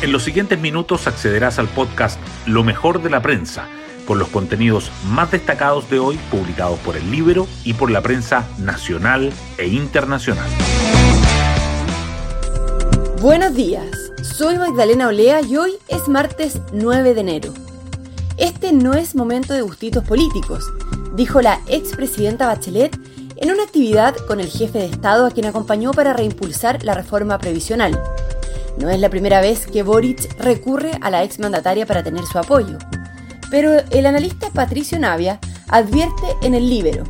En los siguientes minutos accederás al podcast Lo mejor de la prensa, con los contenidos más destacados de hoy publicados por el Libro y por la prensa nacional e internacional. Buenos días, soy Magdalena Olea y hoy es martes 9 de enero. Este no es momento de gustitos políticos, dijo la expresidenta Bachelet en una actividad con el jefe de Estado a quien acompañó para reimpulsar la reforma previsional. No es la primera vez que Boric recurre a la exmandataria para tener su apoyo. Pero el analista Patricio Navia advierte en el Libero.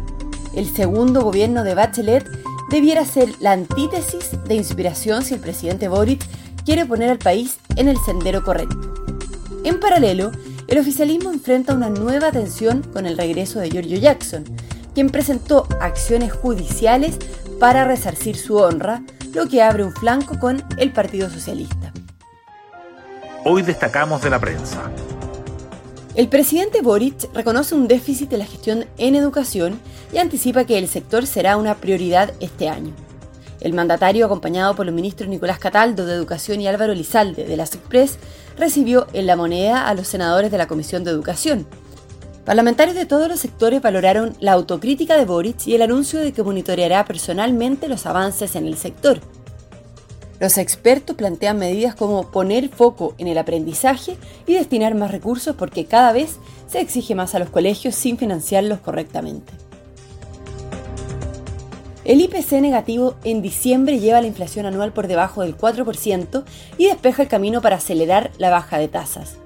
El segundo gobierno de Bachelet debiera ser la antítesis de inspiración si el presidente Boric quiere poner al país en el sendero correcto. En paralelo, el oficialismo enfrenta una nueva tensión con el regreso de Giorgio Jackson, quien presentó acciones judiciales para resarcir su honra, lo que abre un flanco con el Partido Socialista. Hoy destacamos de la prensa. El presidente Boric reconoce un déficit de la gestión en educación y anticipa que el sector será una prioridad este año. El mandatario, acompañado por los ministros Nicolás Cataldo de Educación y Álvaro Lizalde de la SECPRES, recibió en la moneda a los senadores de la Comisión de Educación, Parlamentarios de todos los sectores valoraron la autocrítica de Boric y el anuncio de que monitoreará personalmente los avances en el sector. Los expertos plantean medidas como poner foco en el aprendizaje y destinar más recursos porque cada vez se exige más a los colegios sin financiarlos correctamente. El IPC negativo en diciembre lleva la inflación anual por debajo del 4% y despeja el camino para acelerar la baja de tasas.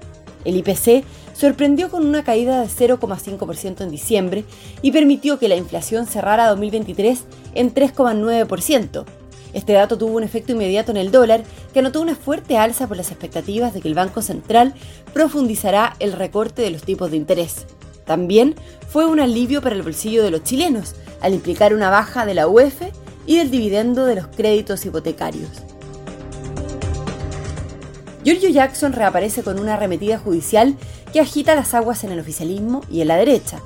El IPC sorprendió con una caída de 0,5% en diciembre y permitió que la inflación cerrara 2023 en 3,9%. Este dato tuvo un efecto inmediato en el dólar, que anotó una fuerte alza por las expectativas de que el Banco Central profundizará el recorte de los tipos de interés. También fue un alivio para el bolsillo de los chilenos, al implicar una baja de la UEF y del dividendo de los créditos hipotecarios. Giorgio Jackson reaparece con una arremetida judicial que agita las aguas en el oficialismo y en la derecha.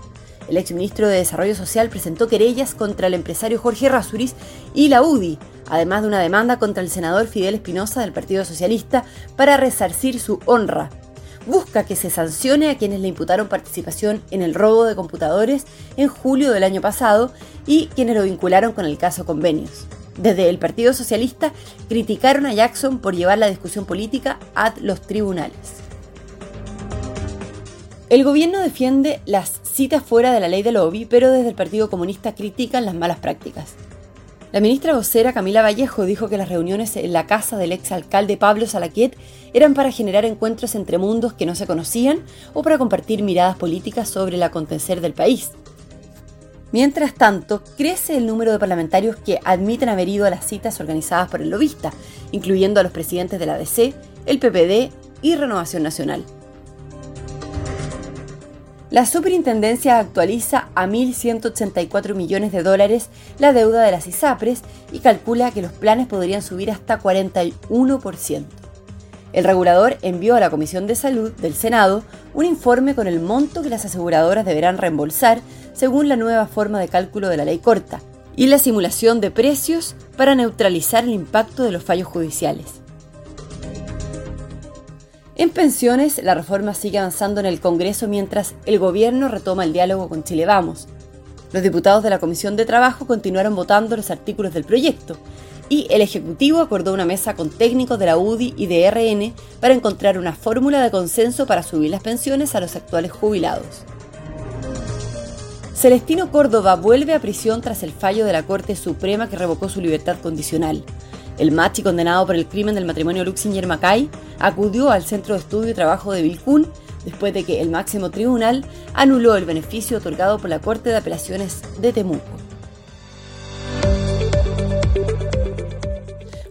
El exministro de Desarrollo Social presentó querellas contra el empresario Jorge Rasuris y la UDI, además de una demanda contra el senador Fidel Espinosa del Partido Socialista para resarcir su honra. Busca que se sancione a quienes le imputaron participación en el robo de computadores en julio del año pasado y quienes lo vincularon con el caso Convenios. Desde el Partido Socialista criticaron a Jackson por llevar la discusión política a los tribunales. El gobierno defiende las citas fuera de la ley de lobby, pero desde el Partido Comunista critican las malas prácticas. La ministra vocera Camila Vallejo dijo que las reuniones en la casa del exalcalde Pablo Salaquiet eran para generar encuentros entre mundos que no se conocían o para compartir miradas políticas sobre el acontecer del país. Mientras tanto, crece el número de parlamentarios que admiten haber ido a las citas organizadas por el lobista, incluyendo a los presidentes de la ADC, el PPD y Renovación Nacional. La superintendencia actualiza a 1.184 millones de dólares la deuda de las ISAPRES y calcula que los planes podrían subir hasta 41%. El regulador envió a la Comisión de Salud del Senado un informe con el monto que las aseguradoras deberán reembolsar según la nueva forma de cálculo de la ley corta y la simulación de precios para neutralizar el impacto de los fallos judiciales. En pensiones, la reforma sigue avanzando en el Congreso mientras el gobierno retoma el diálogo con Chile Vamos. Los diputados de la Comisión de Trabajo continuaron votando los artículos del proyecto y el Ejecutivo acordó una mesa con técnicos de la UDI y de RN para encontrar una fórmula de consenso para subir las pensiones a los actuales jubilados. Celestino Córdoba vuelve a prisión tras el fallo de la Corte Suprema que revocó su libertad condicional. El machi condenado por el crimen del matrimonio Luxinger-Macay acudió al Centro de Estudio y Trabajo de Vilcún después de que el máximo tribunal anuló el beneficio otorgado por la Corte de Apelaciones de Temuco.